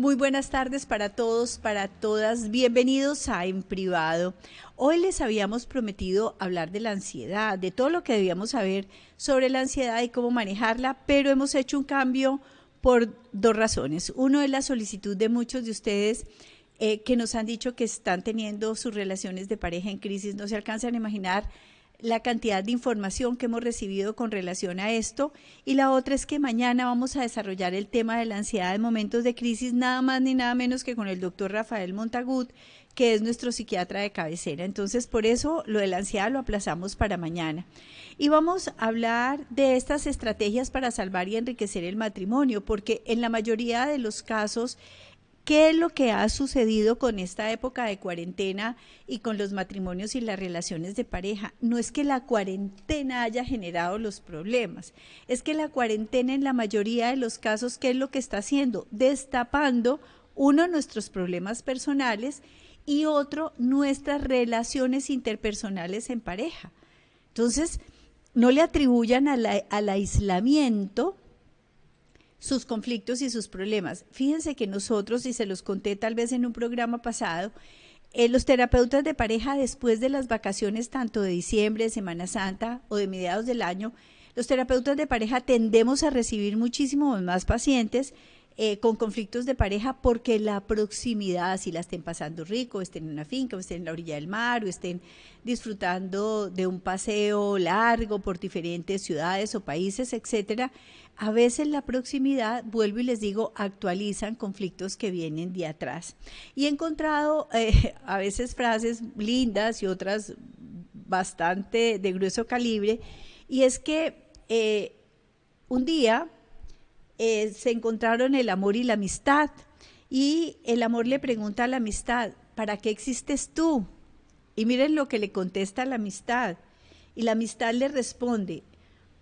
Muy buenas tardes para todos, para todas. Bienvenidos a En Privado. Hoy les habíamos prometido hablar de la ansiedad, de todo lo que debíamos saber sobre la ansiedad y cómo manejarla, pero hemos hecho un cambio por dos razones. Uno es la solicitud de muchos de ustedes eh, que nos han dicho que están teniendo sus relaciones de pareja en crisis. No se alcanzan a imaginar la cantidad de información que hemos recibido con relación a esto. Y la otra es que mañana vamos a desarrollar el tema de la ansiedad en momentos de crisis, nada más ni nada menos que con el doctor Rafael Montagut, que es nuestro psiquiatra de cabecera. Entonces, por eso lo de la ansiedad lo aplazamos para mañana. Y vamos a hablar de estas estrategias para salvar y enriquecer el matrimonio, porque en la mayoría de los casos ¿Qué es lo que ha sucedido con esta época de cuarentena y con los matrimonios y las relaciones de pareja? No es que la cuarentena haya generado los problemas, es que la cuarentena en la mayoría de los casos, ¿qué es lo que está haciendo? Destapando uno nuestros problemas personales y otro nuestras relaciones interpersonales en pareja. Entonces, no le atribuyan al aislamiento sus conflictos y sus problemas. Fíjense que nosotros, y se los conté tal vez en un programa pasado, eh, los terapeutas de pareja después de las vacaciones, tanto de diciembre, Semana Santa o de mediados del año, los terapeutas de pareja tendemos a recibir muchísimos más pacientes eh, con conflictos de pareja porque la proximidad, si la estén pasando rico, estén en una finca, o estén en la orilla del mar, o estén disfrutando de un paseo largo por diferentes ciudades o países, etcétera, a veces la proximidad, vuelvo y les digo, actualizan conflictos que vienen de atrás. Y he encontrado eh, a veces frases lindas y otras bastante de grueso calibre, y es que eh, un día eh, se encontraron el amor y la amistad. Y el amor le pregunta a la amistad, ¿para qué existes tú? Y miren lo que le contesta la amistad. Y la amistad le responde,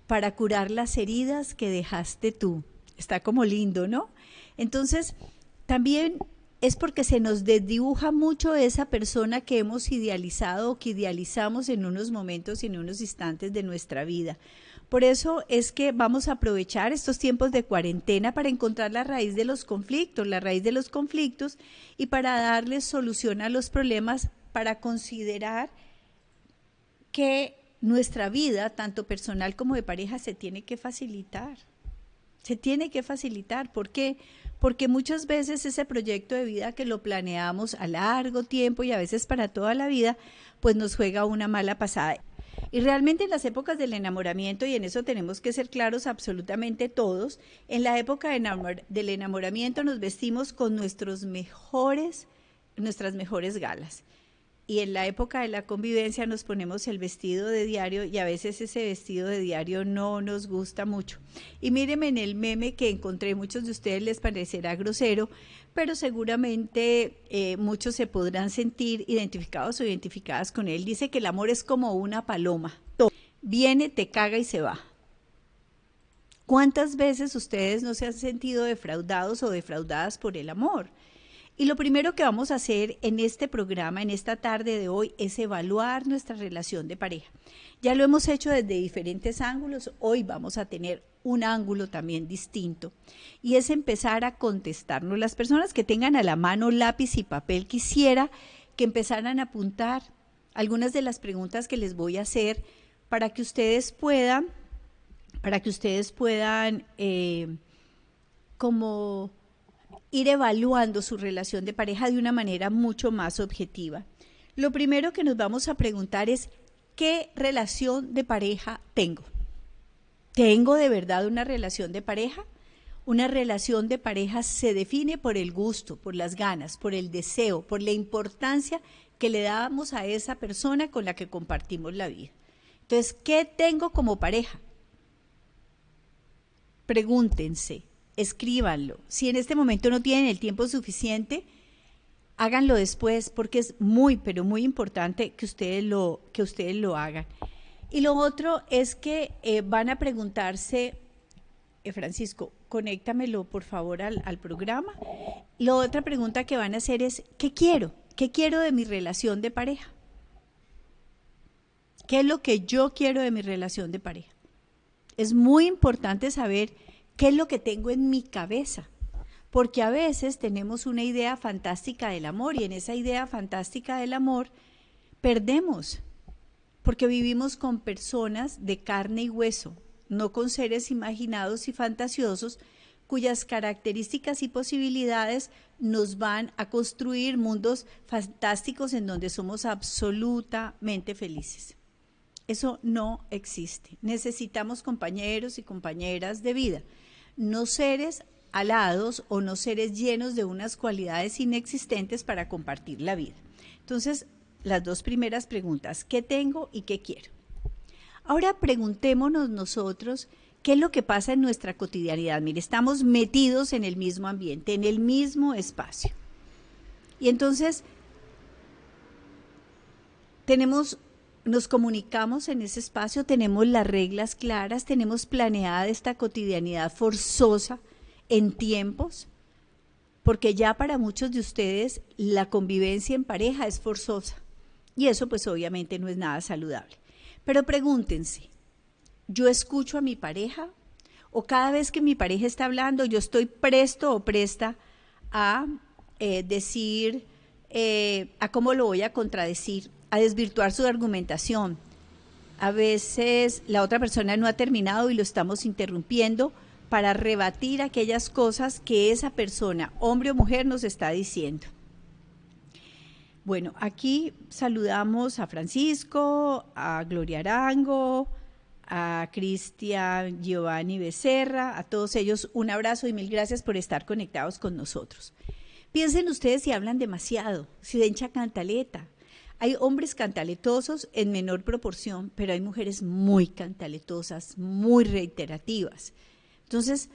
para curar las heridas que dejaste tú. Está como lindo, ¿no? Entonces, también es porque se nos desdibuja mucho esa persona que hemos idealizado o que idealizamos en unos momentos y en unos instantes de nuestra vida. Por eso es que vamos a aprovechar estos tiempos de cuarentena para encontrar la raíz de los conflictos, la raíz de los conflictos y para darles solución a los problemas, para considerar que nuestra vida, tanto personal como de pareja, se tiene que facilitar. Se tiene que facilitar. ¿Por qué? Porque muchas veces ese proyecto de vida que lo planeamos a largo tiempo y a veces para toda la vida, pues nos juega una mala pasada. Y realmente en las épocas del enamoramiento, y en eso tenemos que ser claros absolutamente todos, en la época del enamoramiento nos vestimos con nuestros mejores, nuestras mejores galas y en la época de la convivencia nos ponemos el vestido de diario y a veces ese vestido de diario no nos gusta mucho. Y mírenme en el meme que encontré, muchos de ustedes les parecerá grosero, pero seguramente eh, muchos se podrán sentir identificados o identificadas con él. Dice que el amor es como una paloma. Viene, te caga y se va. ¿Cuántas veces ustedes no se han sentido defraudados o defraudadas por el amor? Y lo primero que vamos a hacer en este programa, en esta tarde de hoy, es evaluar nuestra relación de pareja. Ya lo hemos hecho desde diferentes ángulos, hoy vamos a tener un ángulo también distinto y es empezar a contestarnos. Las personas que tengan a la mano lápiz y papel quisiera que empezaran a apuntar algunas de las preguntas que les voy a hacer para que ustedes puedan, para que ustedes puedan eh, como ir evaluando su relación de pareja de una manera mucho más objetiva. Lo primero que nos vamos a preguntar es, ¿qué relación de pareja tengo? ¿Tengo de verdad una relación de pareja? Una relación de pareja se define por el gusto, por las ganas, por el deseo, por la importancia que le damos a esa persona con la que compartimos la vida. Entonces, ¿qué tengo como pareja? Pregúntense, escríbanlo. Si en este momento no tienen el tiempo suficiente, háganlo después porque es muy, pero muy importante que ustedes lo, que ustedes lo hagan. Y lo otro es que eh, van a preguntarse, eh, Francisco, conéctamelo por favor al, al programa. La otra pregunta que van a hacer es, ¿qué quiero? ¿Qué quiero de mi relación de pareja? ¿Qué es lo que yo quiero de mi relación de pareja? Es muy importante saber ¿Qué es lo que tengo en mi cabeza? porque a veces tenemos una idea fantástica del amor y en esa idea fantástica del amor perdemos, porque vivimos con personas de carne y hueso, no con seres imaginados y fantasiosos cuyas características y posibilidades nos van a construir mundos fantásticos en donde somos absolutamente felices. Eso no existe. Necesitamos compañeros y compañeras de vida, no seres alados o no seres llenos de unas cualidades inexistentes para compartir la vida. Entonces, las dos primeras preguntas, ¿qué tengo y qué quiero? Ahora preguntémonos nosotros qué es lo que pasa en nuestra cotidianidad. Mire, estamos metidos en el mismo ambiente, en el mismo espacio. Y entonces tenemos nos comunicamos en ese espacio, tenemos las reglas claras, tenemos planeada esta cotidianidad forzosa en tiempos, porque ya para muchos de ustedes la convivencia en pareja es forzosa y eso pues obviamente no es nada saludable. Pero pregúntense, ¿yo escucho a mi pareja? ¿O cada vez que mi pareja está hablando yo estoy presto o presta a eh, decir, eh, a cómo lo voy a contradecir, a desvirtuar su argumentación? A veces la otra persona no ha terminado y lo estamos interrumpiendo para rebatir aquellas cosas que esa persona, hombre o mujer, nos está diciendo. Bueno, aquí saludamos a Francisco, a Gloria Arango, a Cristian Giovanni Becerra, a todos ellos un abrazo y mil gracias por estar conectados con nosotros. Piensen ustedes si hablan demasiado, si dencha cantaleta. Hay hombres cantaletosos en menor proporción, pero hay mujeres muy cantaletosas, muy reiterativas. Entonces,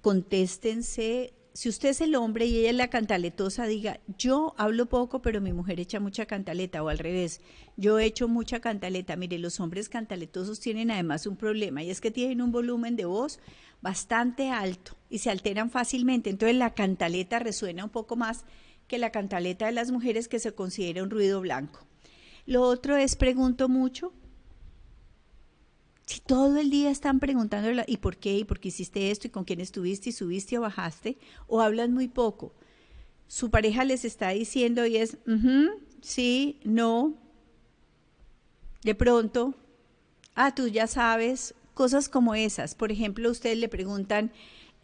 contéstense. Si usted es el hombre y ella es la cantaletosa, diga, yo hablo poco, pero mi mujer echa mucha cantaleta, o al revés, yo echo mucha cantaleta. Mire, los hombres cantaletosos tienen además un problema, y es que tienen un volumen de voz bastante alto y se alteran fácilmente. Entonces la cantaleta resuena un poco más que la cantaleta de las mujeres que se considera un ruido blanco. Lo otro es pregunto mucho, si todo el día están preguntando, ¿y por qué? ¿Y por qué hiciste esto? ¿Y con quién estuviste? ¿Y subiste o bajaste? ¿O hablan muy poco? Su pareja les está diciendo y es, sí, no. De pronto, ah, tú ya sabes, cosas como esas. Por ejemplo, ustedes le preguntan,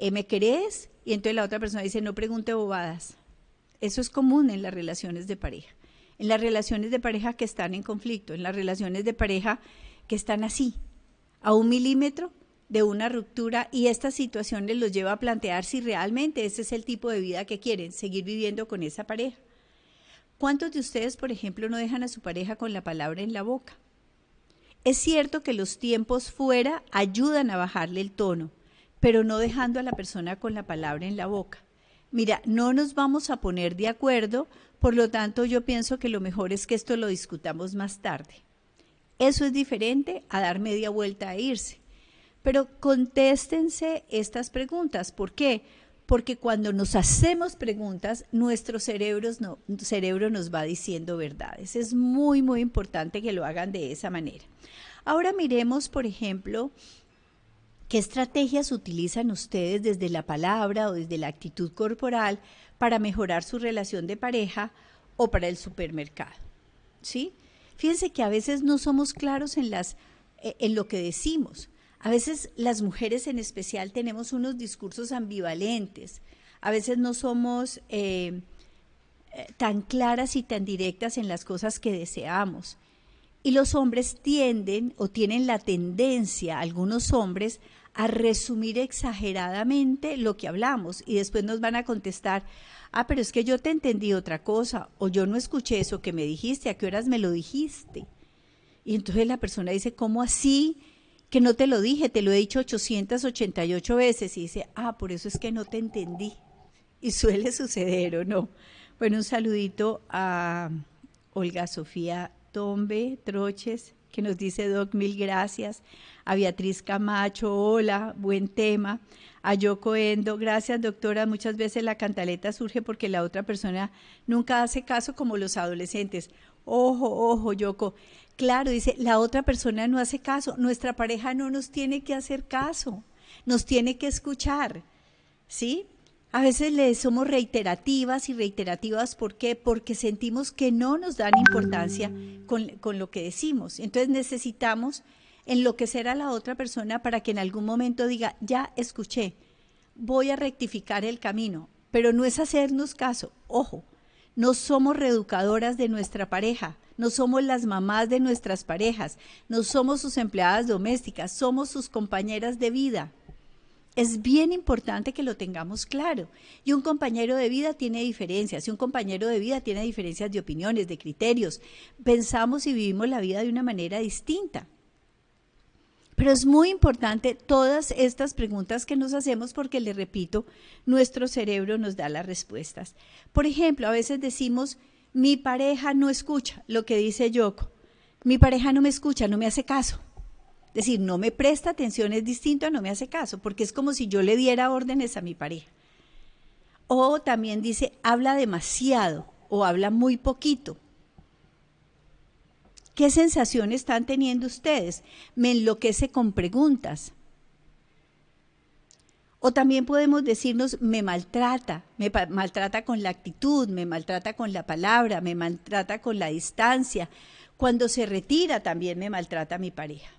¿Eh, ¿me querés? Y entonces la otra persona dice, no pregunte bobadas. Eso es común en las relaciones de pareja. En las relaciones de pareja que están en conflicto, en las relaciones de pareja que están así, a un milímetro de una ruptura y esta situación les los lleva a plantear si realmente ese es el tipo de vida que quieren, seguir viviendo con esa pareja. ¿Cuántos de ustedes, por ejemplo, no dejan a su pareja con la palabra en la boca? Es cierto que los tiempos fuera ayudan a bajarle el tono, pero no dejando a la persona con la palabra en la boca. Mira, no nos vamos a poner de acuerdo, por lo tanto yo pienso que lo mejor es que esto lo discutamos más tarde. Eso es diferente a dar media vuelta e irse. Pero contéstense estas preguntas. ¿Por qué? Porque cuando nos hacemos preguntas, nuestro cerebro, no, cerebro nos va diciendo verdades. Es muy, muy importante que lo hagan de esa manera. Ahora miremos, por ejemplo, qué estrategias utilizan ustedes desde la palabra o desde la actitud corporal para mejorar su relación de pareja o para el supermercado. ¿Sí? Fíjense que a veces no somos claros en, las, eh, en lo que decimos. A veces las mujeres en especial tenemos unos discursos ambivalentes. A veces no somos eh, eh, tan claras y tan directas en las cosas que deseamos. Y los hombres tienden o tienen la tendencia, algunos hombres, a resumir exageradamente lo que hablamos y después nos van a contestar, ah, pero es que yo te entendí otra cosa, o yo no escuché eso que me dijiste, ¿a qué horas me lo dijiste? Y entonces la persona dice, ¿cómo así? Que no te lo dije, te lo he dicho 888 veces. Y dice, ah, por eso es que no te entendí. Y suele suceder, ¿o no? Bueno, un saludito a Olga Sofía Tombe Troches, que nos dice, Doc, mil gracias. A Beatriz Camacho, hola, buen tema a Yoko Endo. Gracias, doctora. Muchas veces la cantaleta surge porque la otra persona nunca hace caso como los adolescentes. Ojo, ojo, Yoko. Claro, dice, la otra persona no hace caso. Nuestra pareja no nos tiene que hacer caso. Nos tiene que escuchar. ¿Sí? A veces le somos reiterativas y reiterativas, ¿por qué? Porque sentimos que no nos dan importancia con, con, lo que decimos. Entonces necesitamos enloquecer a la otra persona para que en algún momento diga, ya escuché, voy a rectificar el camino, pero no es hacernos caso. Ojo, no somos reeducadoras de nuestra pareja, no somos las mamás de nuestras parejas, no somos sus empleadas domésticas, somos sus compañeras de vida. Es bien importante que lo tengamos claro. Y un compañero de vida tiene diferencias, y un compañero de vida tiene diferencias de opiniones, de criterios. Pensamos y vivimos la vida de una manera distinta. Pero es muy importante todas estas preguntas que nos hacemos porque, le repito, nuestro cerebro nos da las respuestas. Por ejemplo, a veces decimos, mi pareja no escucha lo que dice Yoko. Mi pareja no me escucha, no me hace caso. Es decir, no me presta atención, es distinto a no me hace caso, porque es como si yo le diera órdenes a mi pareja. O también dice, habla demasiado o habla muy poquito. ¿Qué sensación están teniendo ustedes? Me enloquece con preguntas. O también podemos decirnos, me maltrata, me maltrata con la actitud, me maltrata con la palabra, me maltrata con la distancia. Cuando se retira también me maltrata mi pareja.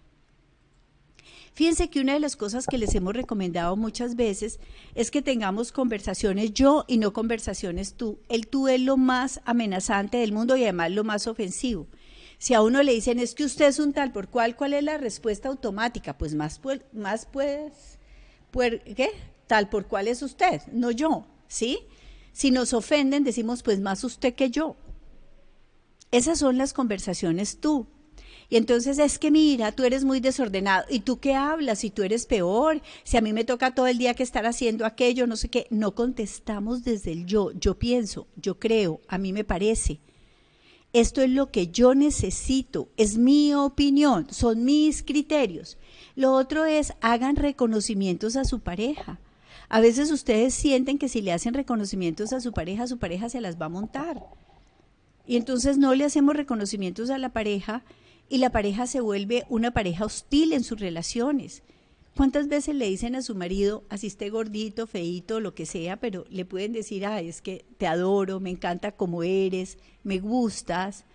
Fíjense que una de las cosas que les hemos recomendado muchas veces es que tengamos conversaciones yo y no conversaciones tú. El tú es lo más amenazante del mundo y además lo más ofensivo. Si a uno le dicen es que usted es un tal por cual, ¿cuál es la respuesta automática? Pues más, más pues, ¿qué? Tal por cual es usted, no yo, ¿sí? Si nos ofenden, decimos pues más usted que yo. Esas son las conversaciones tú. Y entonces es que mira, tú eres muy desordenado. ¿Y tú qué hablas? Si tú eres peor, si a mí me toca todo el día que estar haciendo aquello, no sé qué. No contestamos desde el yo. Yo pienso, yo creo, a mí me parece. Esto es lo que yo necesito, es mi opinión, son mis criterios. Lo otro es, hagan reconocimientos a su pareja. A veces ustedes sienten que si le hacen reconocimientos a su pareja, su pareja se las va a montar. Y entonces no le hacemos reconocimientos a la pareja y la pareja se vuelve una pareja hostil en sus relaciones. ¿Cuántas veces le dicen a su marido, así esté gordito, feito, lo que sea, pero le pueden decir, ay, es que te adoro, me encanta como eres, me gustas?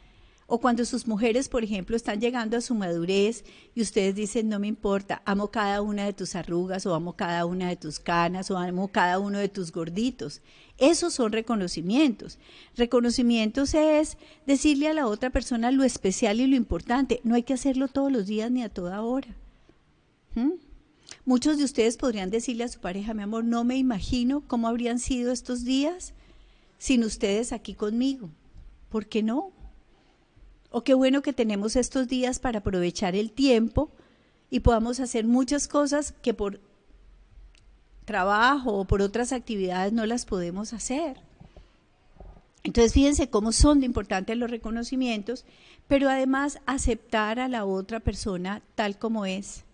O cuando sus mujeres, por ejemplo, están llegando a su madurez y ustedes dicen, no me importa, amo cada una de tus arrugas o amo cada una de tus canas o amo cada uno de tus gorditos. Esos son reconocimientos. Reconocimientos es decirle a la otra persona lo especial y lo importante. No hay que hacerlo todos los días ni a toda hora. ¿Mm? Muchos de ustedes podrían decirle a su pareja, mi amor, no me imagino cómo habrían sido estos días sin ustedes aquí conmigo. ¿Por qué no? O qué bueno que tenemos estos días para aprovechar el tiempo y podamos hacer muchas cosas que por trabajo o por otras actividades no las podemos hacer. Entonces, fíjense cómo son de importantes los reconocimientos, pero además aceptar a la otra persona tal como es.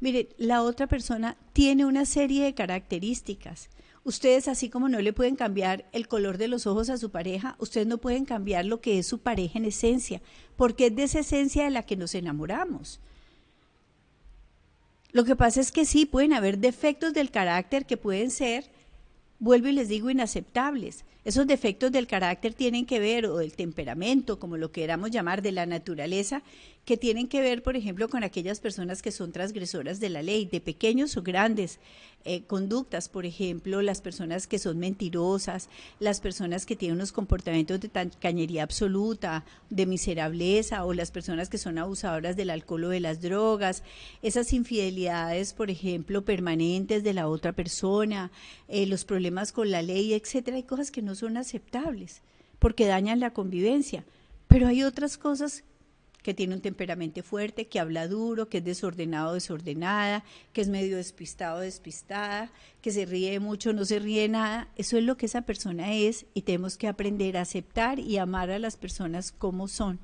Miren, la otra persona tiene una serie de características Ustedes, así como no le pueden cambiar el color de los ojos a su pareja, ustedes no pueden cambiar lo que es su pareja en esencia, porque es de esa esencia de la que nos enamoramos. Lo que pasa es que sí, pueden haber defectos del carácter que pueden ser, vuelvo y les digo, inaceptables. Esos defectos del carácter tienen que ver, o del temperamento, como lo queramos llamar, de la naturaleza, que tienen que ver, por ejemplo, con aquellas personas que son transgresoras de la ley, de pequeños o grandes eh, conductas, por ejemplo, las personas que son mentirosas, las personas que tienen unos comportamientos de cañería absoluta, de miserableza, o las personas que son abusadoras del alcohol o de las drogas, esas infidelidades, por ejemplo, permanentes de la otra persona, eh, los problemas con la ley, etcétera, hay cosas que no son aceptables porque dañan la convivencia. Pero hay otras cosas que tiene un temperamento fuerte, que habla duro, que es desordenado, desordenada, que es medio despistado, despistada, que se ríe mucho, no se ríe nada. Eso es lo que esa persona es y tenemos que aprender a aceptar y amar a las personas como son.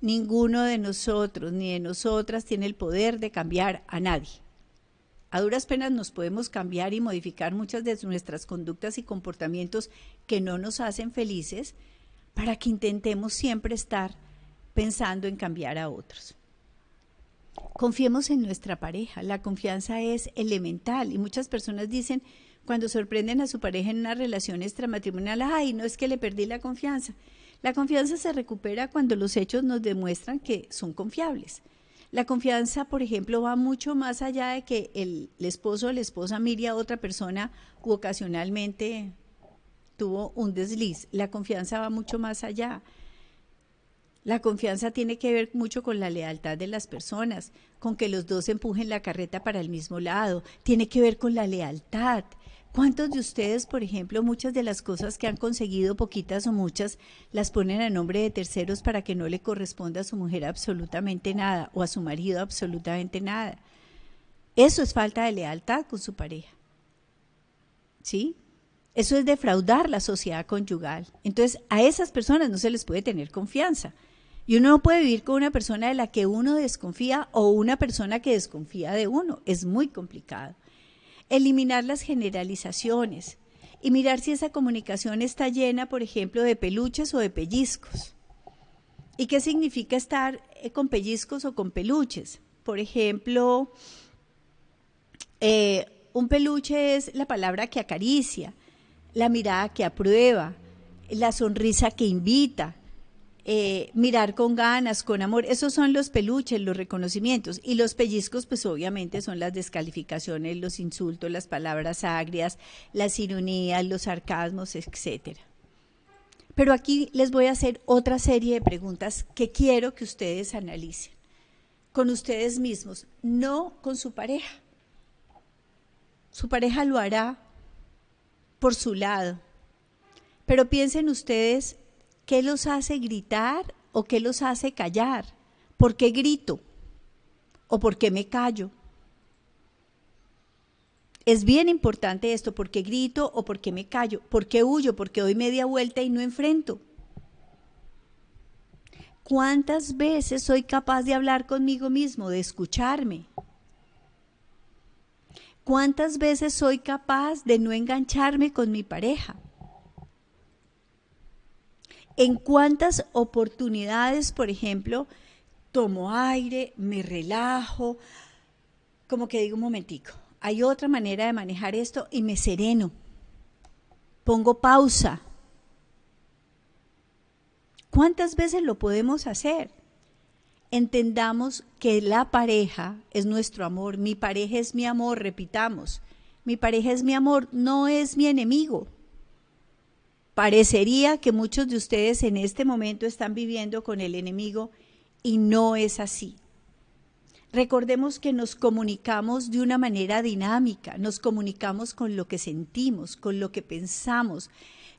Ninguno de nosotros ni de nosotras tiene el poder de cambiar a nadie. A duras penas nos podemos cambiar y modificar muchas de nuestras conductas y comportamientos que no nos hacen felices para que intentemos siempre estar pensando en cambiar a otros. Confiemos en nuestra pareja, la confianza es elemental y muchas personas dicen, cuando sorprenden a su pareja en una relación extramatrimonial, ay, no es que le perdí la confianza. La confianza se recupera cuando los hechos nos demuestran que son confiables. La confianza, por ejemplo, va mucho más allá de que el, esposo o la esposa mire a otra persona u ocasionalmente tuvo un desliz. La confianza va mucho más allá. La confianza tiene que ver mucho con la lealtad de las personas, con que los dos empujen la carreta para el mismo lado. Tiene que ver con la lealtad. ¿Cuántos de ustedes, por ejemplo, muchas de las cosas que han conseguido, poquitas o muchas, las ponen a nombre de terceros para que no le corresponda a su mujer absolutamente nada o a su marido absolutamente nada? Eso es falta de lealtad con su pareja. ¿Sí? Eso es defraudar la sociedad conyugal. Entonces, a esas personas no se les puede tener confianza. Y uno no puede vivir con una persona de la que uno desconfía o una persona que desconfía de uno. Es muy complicado eliminar las generalizaciones y mirar si esa comunicación está llena, por ejemplo, de peluches o de pellizcos. ¿Y qué significa estar eh, con pellizcos o con peluches? Por ejemplo, eh, un peluche es la palabra que acaricia, la mirada que aprueba, la sonrisa que invita, eh, mirar con ganas, con amor. Esos son los peluches, los reconocimientos. Y los pellizcos, pues obviamente son las descalificaciones, los insultos, las palabras agrias, las ironías, los sarcasmos, etcétera. Pero aquí les voy a hacer otra serie de preguntas que quiero que ustedes analicen con ustedes mismos, no con su pareja. Su pareja lo hará por su lado. Pero piensen ustedes ¿Qué los hace gritar o qué los hace callar? ¿Por qué grito? ¿O por qué me callo? Es bien importante esto, ¿por qué grito o por qué me callo? ¿Por qué huyo? ¿Por qué doy media vuelta y no enfrento? ¿Cuántas veces soy capaz de hablar conmigo mismo, de escucharme? ¿Cuántas veces soy capaz de no engancharme con mi pareja? En cuántas oportunidades, por ejemplo, tomo aire, me relajo, como que digo un momentico, hay otra manera de manejar esto y me sereno, pongo pausa. ¿Cuántas veces lo podemos hacer? Entendamos que la pareja es nuestro amor, mi pareja es mi amor, repitamos, mi pareja es mi amor, no es mi enemigo. Parecería que muchos de ustedes en este momento están viviendo con el enemigo y no es así. Recordemos que nos comunicamos de una manera dinámica, nos comunicamos con lo que sentimos, con lo que pensamos,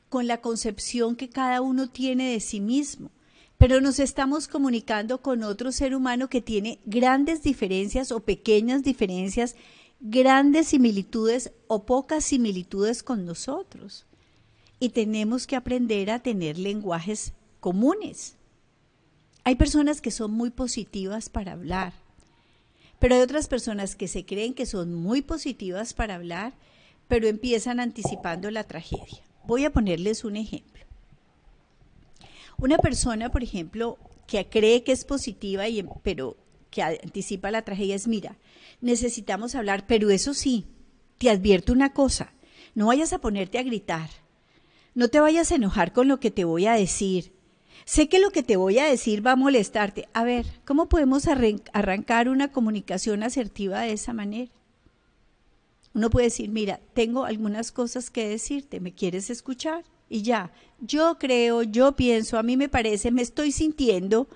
con la concepción que cada uno tiene de sí mismo, pero nos estamos comunicando con otro ser humano que tiene grandes diferencias o pequeñas diferencias, grandes similitudes o pocas similitudes con nosotros y tenemos que aprender a tener lenguajes comunes. Hay personas que son muy positivas para hablar, pero hay otras personas que se creen que son muy positivas para hablar, pero empiezan anticipando la tragedia. Voy a ponerles un ejemplo. Una persona, por ejemplo, que cree que es positiva, y, pero que anticipa la tragedia es, mira, necesitamos hablar, pero eso sí, te advierto una cosa, no vayas a ponerte a gritar, no te vayas a enojar con lo que te voy a decir. Sé que lo que te voy a decir va a molestarte. A ver, ¿cómo podemos arrancar una comunicación asertiva de esa manera? Uno puede decir, mira, tengo algunas cosas que decirte, ¿me quieres escuchar? Y ya, yo creo, yo pienso, a mí me parece, me estoy sintiendo,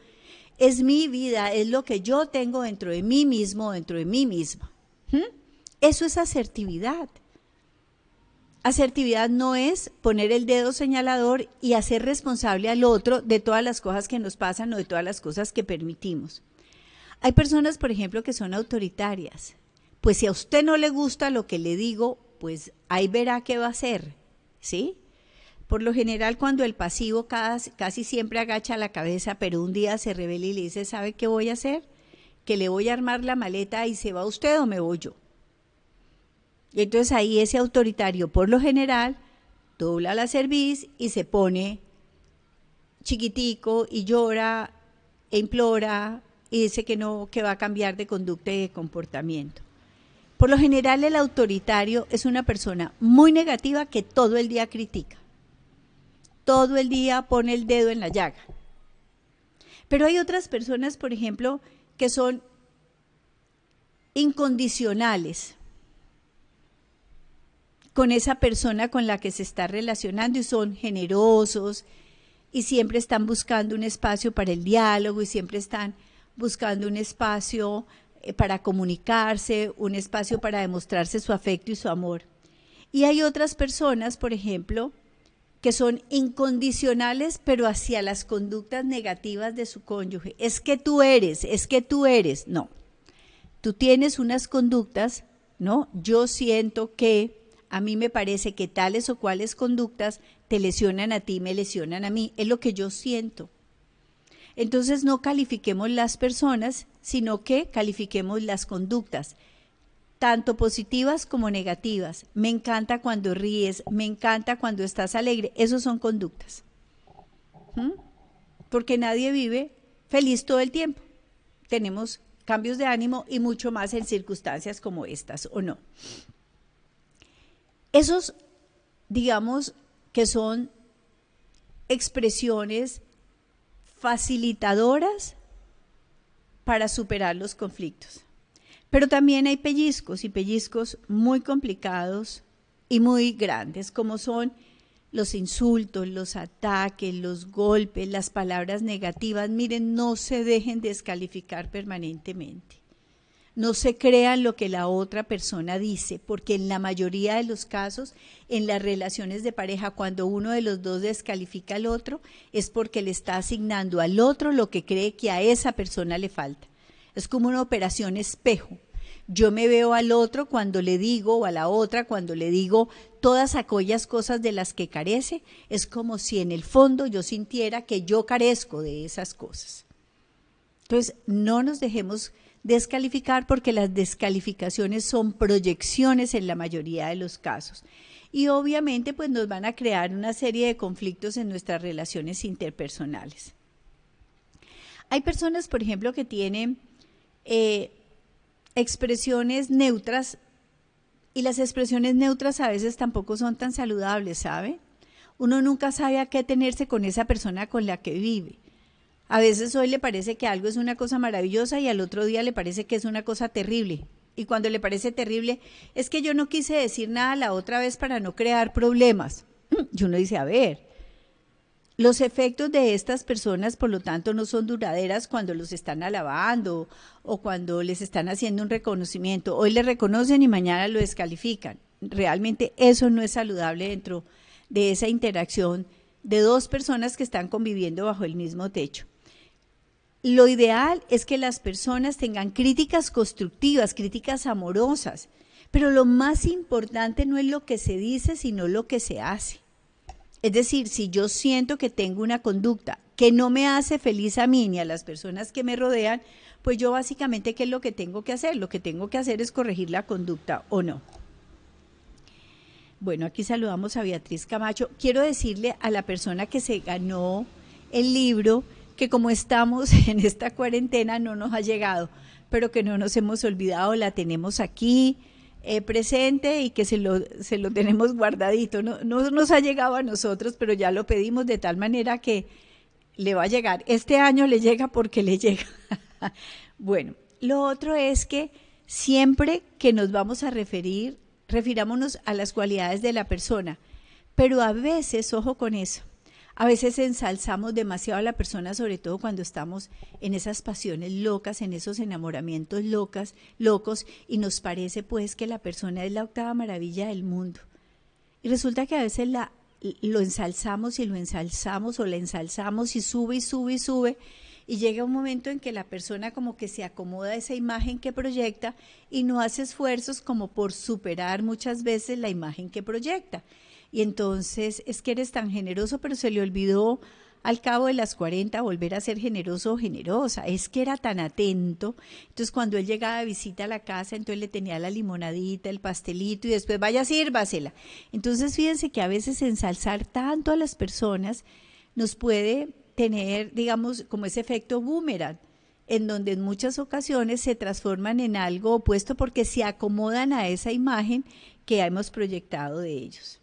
es mi vida, es lo que yo tengo dentro de mí mismo, dentro de mí misma. ¿Mm? Eso es asertividad. Asertividad no es poner el dedo señalador y hacer responsable al otro de todas las cosas que nos pasan o de todas las cosas que permitimos. Hay personas, por ejemplo, que son autoritarias. Pues si a usted no le gusta lo que le digo, pues ahí verá qué va a hacer, ¿sí? Por lo general, cuando el pasivo casi siempre agacha la cabeza, pero un día se revela y le dice, ¿sabe qué voy a hacer? Que le voy a armar la maleta y se va usted o me voy yo. Y entonces ahí ese autoritario, por lo general, dobla la cerviz y se pone chiquitico y llora e implora y dice que no, que va a cambiar de conducta y de comportamiento. Por lo general el autoritario es una persona muy negativa que todo el día critica. Todo el día pone el dedo en la llaga. Pero hay otras personas, por ejemplo, que son incondicionales con esa persona con la que se está relacionando y son generosos y siempre están buscando un espacio para el diálogo y siempre están buscando un espacio eh, para comunicarse, un espacio para demostrarse su afecto y su amor. Y hay otras personas, por ejemplo, que son incondicionales, pero hacia las conductas negativas de su cónyuge. Es que tú eres, es que tú eres. No. Tú tienes unas conductas, ¿no? Yo siento que a mí me parece que tales o cuales conductas te lesionan a ti, me lesionan a mí, es lo que yo siento. Entonces no califiquemos las personas, sino que califiquemos las conductas, tanto positivas como negativas. Me encanta cuando ríes, me encanta cuando estás alegre, esos son conductas. ¿Mm? Porque nadie vive feliz todo el tiempo. Tenemos cambios de ánimo y mucho más en circunstancias como estas, ¿o no? Esos, digamos, que son expresiones facilitadoras para superar los conflictos. Pero también hay pellizcos y pellizcos muy complicados y muy grandes, como son los insultos, los ataques, los golpes, las palabras negativas. Miren, no se dejen descalificar permanentemente. No se crean lo que la otra persona dice, porque en la mayoría de los casos, en las relaciones de pareja, cuando uno de los dos descalifica al otro, es porque le está asignando al otro lo que cree que a esa persona le falta. Es como una operación espejo. Yo me veo al otro cuando le digo, o a la otra cuando le digo todas aquellas cosas de las que carece, es como si en el fondo yo sintiera que yo carezco de esas cosas. Entonces, no nos dejemos descalificar porque las descalificaciones son proyecciones en la mayoría de los casos. Y obviamente pues nos van a crear una serie de conflictos en nuestras relaciones interpersonales. Hay personas, por ejemplo, que tienen eh, expresiones neutras y las expresiones neutras a veces tampoco son tan saludables, ¿sabe? Uno nunca sabe a qué tenerse con esa persona con la que vive. A veces hoy le parece que algo es una cosa maravillosa y al otro día le parece que es una cosa terrible. Y cuando le parece terrible, es que yo no quise decir nada la otra vez para no crear problemas. Y uno dice, a ver, los efectos de estas personas, por lo tanto, no son duraderas cuando los están alabando o cuando les están haciendo un reconocimiento. Hoy le reconocen y mañana lo descalifican. Realmente eso no es saludable dentro de esa interacción de dos personas que están conviviendo bajo el mismo techo. Lo ideal es que las personas tengan críticas constructivas, críticas amorosas, pero lo más importante no es lo que se dice, sino lo que se hace. Es decir, si yo siento que tengo una conducta que no me hace feliz a mí ni a las personas que me rodean, pues yo básicamente, ¿qué es lo que tengo que hacer? Lo que tengo que hacer es corregir la conducta o no. Bueno, aquí saludamos a Beatriz Camacho. Quiero decirle a la persona que se ganó el libro, que como estamos en esta cuarentena no nos ha llegado, pero que no nos hemos olvidado, la tenemos aquí eh, presente y que se lo, se lo tenemos guardadito. No, no nos ha llegado a nosotros, pero ya lo pedimos de tal manera que le va a llegar. Este año le llega porque le llega. bueno, lo otro es que siempre que nos vamos a referir, refirámonos a las cualidades de la persona, pero a veces, ojo con eso, a veces ensalzamos demasiado a la persona, sobre todo cuando estamos en esas pasiones locas, en esos enamoramientos locas, locos, y nos parece pues que la persona es la octava maravilla del mundo. Y resulta que a veces la, lo ensalzamos y lo ensalzamos o la ensalzamos y sube y sube y sube. Y llega un momento en que la persona como que se acomoda a esa imagen que proyecta y no hace esfuerzos como por superar muchas veces la imagen que proyecta y entonces es que eres tan generoso, pero se le olvidó al cabo de las 40 volver a ser generoso o generosa. Es que era tan atento. Entonces cuando él llegaba de visita a la casa, entonces le tenía la limonadita, el pastelito y después vaya, sírvasela. Entonces fíjense que a veces ensalzar tanto a las personas nos puede tener, digamos, como ese efecto boomerang en donde en muchas ocasiones se transforman en algo opuesto porque se acomodan a esa imagen que hemos proyectado de ellos.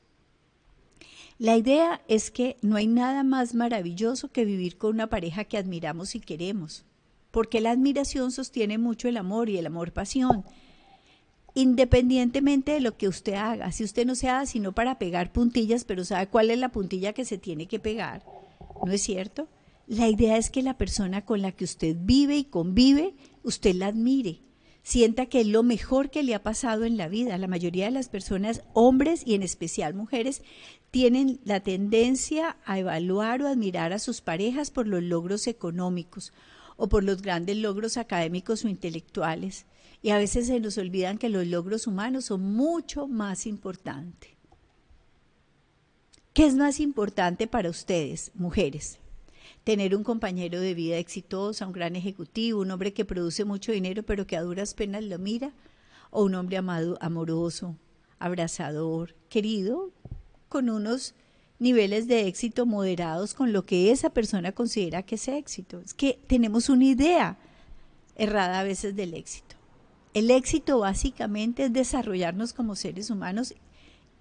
La idea es que no hay nada más maravilloso que vivir con una pareja que admiramos y queremos, porque la admiración sostiene mucho el amor y el amor pasión. Independientemente de lo que usted haga, si usted no se haga sino para pegar puntillas, pero sabe cuál es la puntilla que se tiene que pegar, ¿no es cierto? La idea es que la persona con la que usted vive y convive, usted la admire, sienta que es lo mejor que le ha pasado en la vida. La mayoría de las personas, hombres y en especial mujeres, tienen la tendencia a evaluar o admirar a sus parejas por los logros económicos o por los grandes logros académicos o intelectuales. Y a veces se nos olvidan que los logros humanos son mucho más importantes. ¿Qué es más importante para ustedes, mujeres? tener un compañero de vida exitosa, un gran ejecutivo, un hombre que produce mucho dinero pero que a duras penas lo mira, o un hombre amado, amoroso, abrazador, querido, con unos niveles de éxito moderados con lo que esa persona considera que es éxito. Es que tenemos una idea errada a veces del éxito. El éxito básicamente es desarrollarnos como seres humanos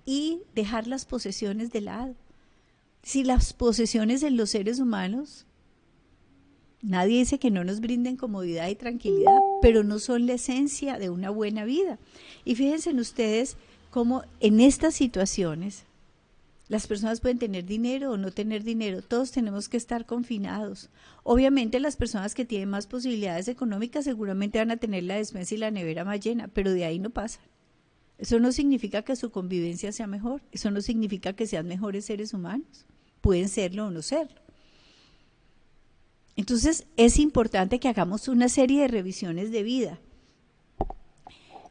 y dejar las posesiones de lado si las posesiones en los seres humanos, nadie dice que no nos brinden comodidad y tranquilidad, pero no son la esencia de una buena vida. Y fíjense en ustedes cómo en estas situaciones las personas pueden tener dinero o no tener dinero, todos tenemos que estar confinados. Obviamente las personas que tienen más posibilidades económicas seguramente van a tener la despensa y la nevera más llena, pero de ahí no pasa. Eso no significa que su convivencia sea mejor, eso no significa que sean mejores seres humanos pueden serlo o no serlo. Entonces es importante que hagamos una serie de revisiones de vida.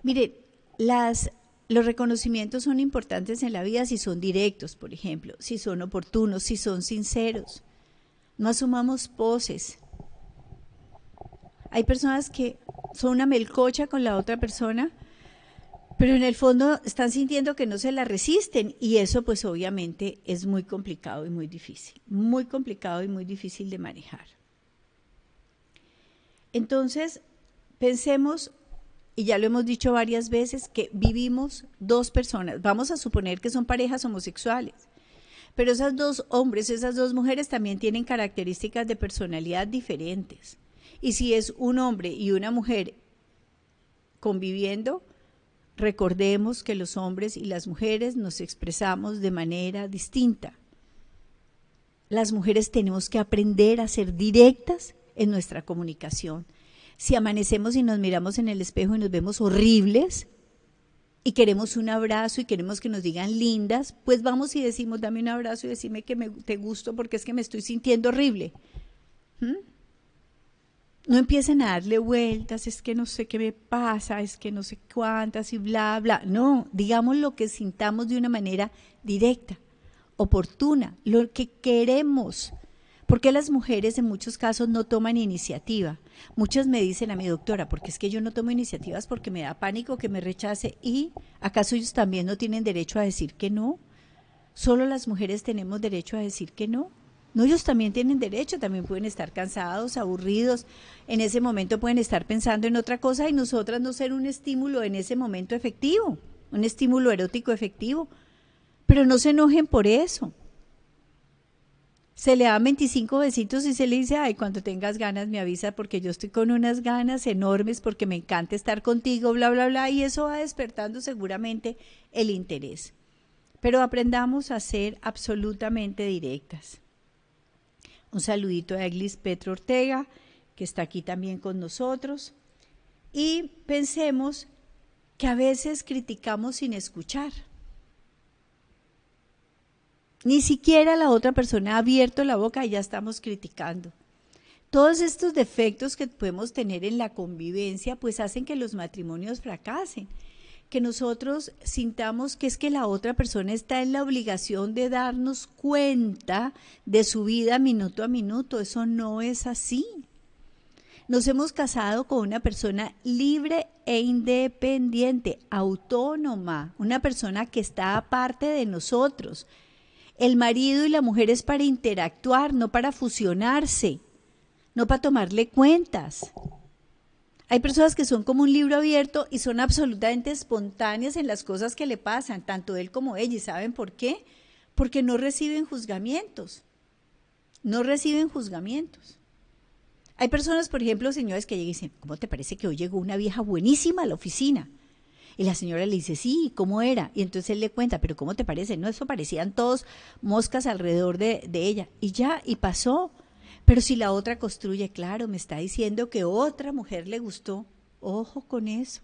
Mire, las, los reconocimientos son importantes en la vida si son directos, por ejemplo, si son oportunos, si son sinceros. No asumamos poses. Hay personas que son una melcocha con la otra persona pero en el fondo están sintiendo que no se la resisten y eso pues obviamente es muy complicado y muy difícil, muy complicado y muy difícil de manejar. Entonces, pensemos, y ya lo hemos dicho varias veces, que vivimos dos personas, vamos a suponer que son parejas homosexuales, pero esas dos hombres, esas dos mujeres también tienen características de personalidad diferentes. Y si es un hombre y una mujer conviviendo, Recordemos que los hombres y las mujeres nos expresamos de manera distinta. Las mujeres tenemos que aprender a ser directas en nuestra comunicación. Si amanecemos y nos miramos en el espejo y nos vemos horribles y queremos un abrazo y queremos que nos digan lindas, pues vamos y decimos, dame un abrazo y decime que me, te gusto porque es que me estoy sintiendo horrible. ¿Mm? no empiecen a darle vueltas, es que no sé qué me pasa, es que no sé cuántas y bla, bla. No, digamos lo que sintamos de una manera directa, oportuna, lo que queremos. Porque las mujeres en muchos casos no toman iniciativa? Muchas me dicen a mi doctora, porque es que yo no tomo iniciativas porque me da pánico que me rechace. ¿Y acaso ellos también no tienen derecho a decir que no? ¿Solo las mujeres tenemos derecho a decir que no? No, ellos también tienen derecho, también pueden estar cansados, aburridos, en ese momento pueden estar pensando en otra cosa y nosotras no ser un estímulo en ese momento efectivo, un estímulo erótico efectivo. Pero no se enojen por eso. Se le dan 25 besitos y se le dice, ay, cuando tengas ganas me avisa porque yo estoy con unas ganas enormes porque me encanta estar contigo, bla, bla, bla, y eso va despertando seguramente el interés. Pero aprendamos a ser absolutamente directas. Un saludito a Eglis Petro Ortega, que está aquí también con nosotros. Y pensemos que a veces criticamos sin escuchar. Ni siquiera la otra persona ha abierto la boca y ya estamos criticando. Todos estos defectos que podemos tener en la convivencia pues hacen que los matrimonios fracasen que nosotros sintamos que es que la otra persona está en la obligación de darnos cuenta de su vida minuto a minuto. Eso no es así. Nos hemos casado con una persona libre e independiente, autónoma, una persona que está aparte de nosotros. El marido y la mujer es para interactuar, no para fusionarse. no para tomarle cuentas. Hay personas que son como un libro abierto y son absolutamente espontáneas en las cosas que le pasan, tanto él como ella. ¿Y saben por qué? Porque no reciben juzgamientos. No reciben juzgamientos. Hay personas, por ejemplo, señores que llegan y dicen, ¿cómo te parece que hoy llegó una vieja buenísima a la oficina? Y la señora le dice, sí, ¿cómo era? Y entonces él le cuenta, pero ¿cómo te parece? No, eso parecían todos moscas alrededor de, de ella. Y ya, y pasó. Pero si la otra construye, claro, me está diciendo que otra mujer le gustó. Ojo con eso.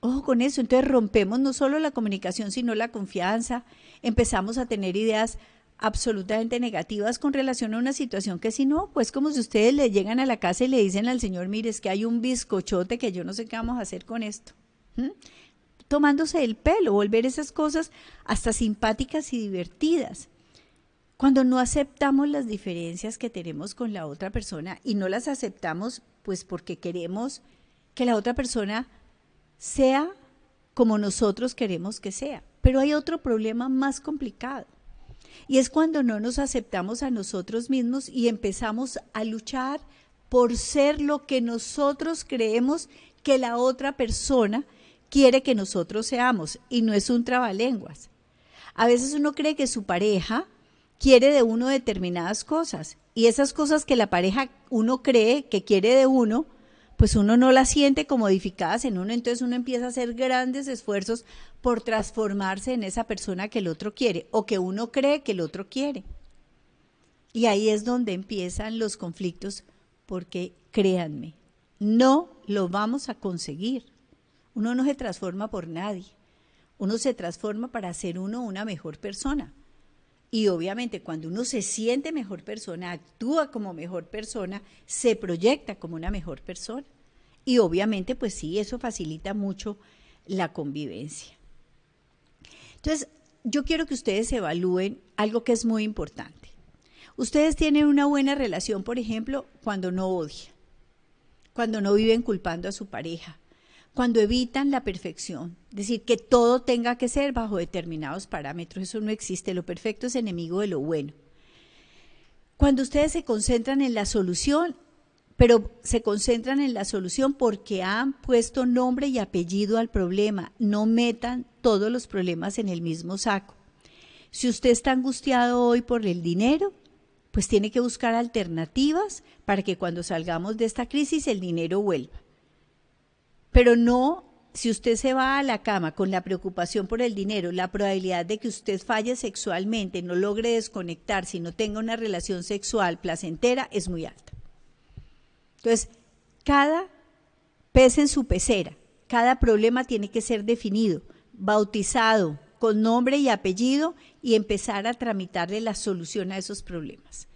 Ojo con eso. Entonces rompemos no solo la comunicación, sino la confianza. Empezamos a tener ideas absolutamente negativas con relación a una situación que si no, pues como si ustedes le llegan a la casa y le dicen al señor, mire, es que hay un bizcochote que yo no sé qué vamos a hacer con esto. Tomándose el pelo, volver esas cosas hasta simpáticas y divertidas. Cuando no aceptamos las diferencias que tenemos con la otra persona y no las aceptamos pues porque queremos que la otra persona sea como nosotros queremos que sea. Pero hay otro problema más complicado y es cuando no nos aceptamos a nosotros mismos y empezamos a luchar por ser lo que nosotros creemos que la otra persona quiere que nosotros seamos y no es un trabalenguas. A veces uno cree que su pareja quiere de uno determinadas cosas y esas cosas que la pareja uno cree que quiere de uno, pues uno no las siente como modificadas en uno, entonces uno empieza a hacer grandes esfuerzos por transformarse en esa persona que el otro quiere o que uno cree que el otro quiere. Y ahí es donde empiezan los conflictos, porque créanme, no lo vamos a conseguir. Uno no se transforma por nadie. Uno se transforma para ser uno una mejor persona. Y obviamente cuando uno se siente mejor persona, actúa como mejor persona, se proyecta como una mejor persona. Y obviamente pues sí, eso facilita mucho la convivencia. Entonces, yo quiero que ustedes evalúen algo que es muy importante. Ustedes tienen una buena relación, por ejemplo, cuando no odian, cuando no viven culpando a su pareja, cuando evitan la perfección, decir, que todo tenga que ser bajo determinados parámetros, eso no existe, lo perfecto es enemigo de lo bueno. Cuando ustedes se concentran en la solución, pero se concentran en la solución porque han puesto nombre y apellido al problema, no metan todos los problemas en el mismo saco. Si usted está angustiado hoy por el dinero, pues tiene que buscar alternativas para que cuando salgamos de esta crisis el dinero vuelva. Pero no, si usted se va a la cama con la preocupación por el dinero, la probabilidad de que usted falle sexualmente, no logre desconectar, si no tenga una relación sexual placentera, es muy alta. Entonces, cada pez en su pecera, cada problema tiene que ser definido, bautizado, con nombre y apellido y empezar a tramitarle la solución a esos problemas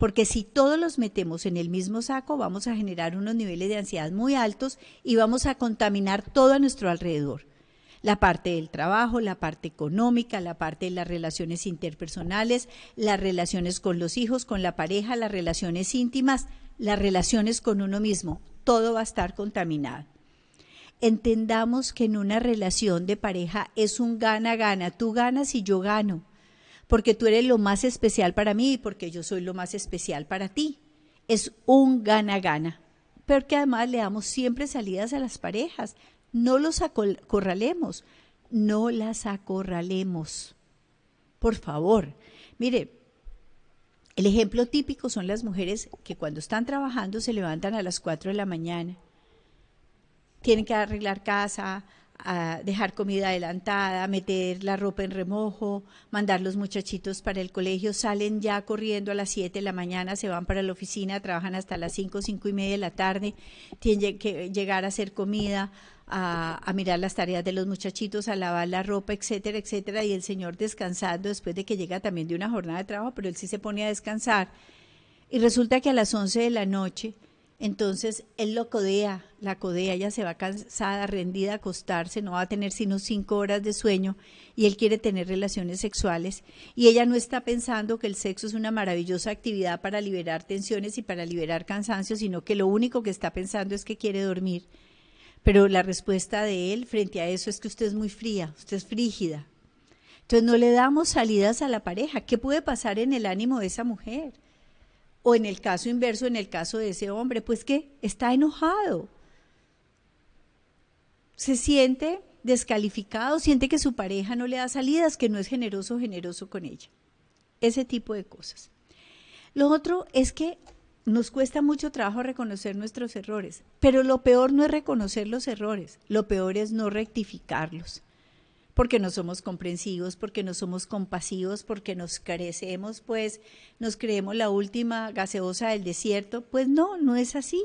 porque si todos los metemos en el mismo saco, vamos a generar unos niveles de ansiedad muy altos y vamos a contaminar todo a nuestro alrededor. La parte del trabajo, la parte económica, la parte de las relaciones interpersonales, las relaciones con los hijos, con la pareja, las relaciones íntimas, las relaciones con uno mismo. Todo va a estar contaminado. Entendamos que en una relación de pareja es un gana-gana. Tú ganas y yo gano porque tú eres lo más especial para mí y porque yo soy lo más especial para ti. Es un gana-gana. Pero que además le damos siempre salidas a las parejas. No los acorralemos, no las acorralemos. Por favor, mire, el ejemplo típico son las mujeres que cuando están trabajando se levantan a las 4 de la mañana. Tienen que arreglar casa, a dejar comida adelantada, meter la ropa en remojo, mandar los muchachitos para el colegio, salen ya corriendo a las 7 de la mañana, se van para la oficina, trabajan hasta las 5, 5 y media de la tarde, tienen que llegar a hacer comida, a, a, mirar las tareas de los muchachitos, a lavar la ropa, etcétera, etcétera, y el señor descansando después de que llega también de una jornada de trabajo, pero él sí se pone a descansar. Y resulta que a las 11 de la noche, entonces él lo codea, la codea, ella se va cansada, rendida a acostarse, no va a tener sino cinco horas de sueño y él quiere tener relaciones sexuales y ella no está pensando que el sexo es una maravillosa actividad para liberar tensiones y para liberar cansancio, sino que lo único que está pensando es que quiere dormir. Pero la respuesta de él frente a eso es que usted es muy fría, usted es frígida. Entonces no le damos salidas a la pareja. ¿Qué puede pasar en el ánimo de esa mujer? O en el caso inverso, en el caso de ese hombre, pues que está enojado. Se siente descalificado, siente que su pareja no le da salidas, que no es generoso o generoso con ella. Ese tipo de cosas. Lo otro es que nos cuesta mucho trabajo reconocer nuestros errores, pero lo peor no es reconocer los errores, lo peor es no rectificarlos, porque no somos comprensivos, porque no somos compasivos, porque nos carecemos, pues nos creemos la última gaseosa del desierto, pues no, no es así.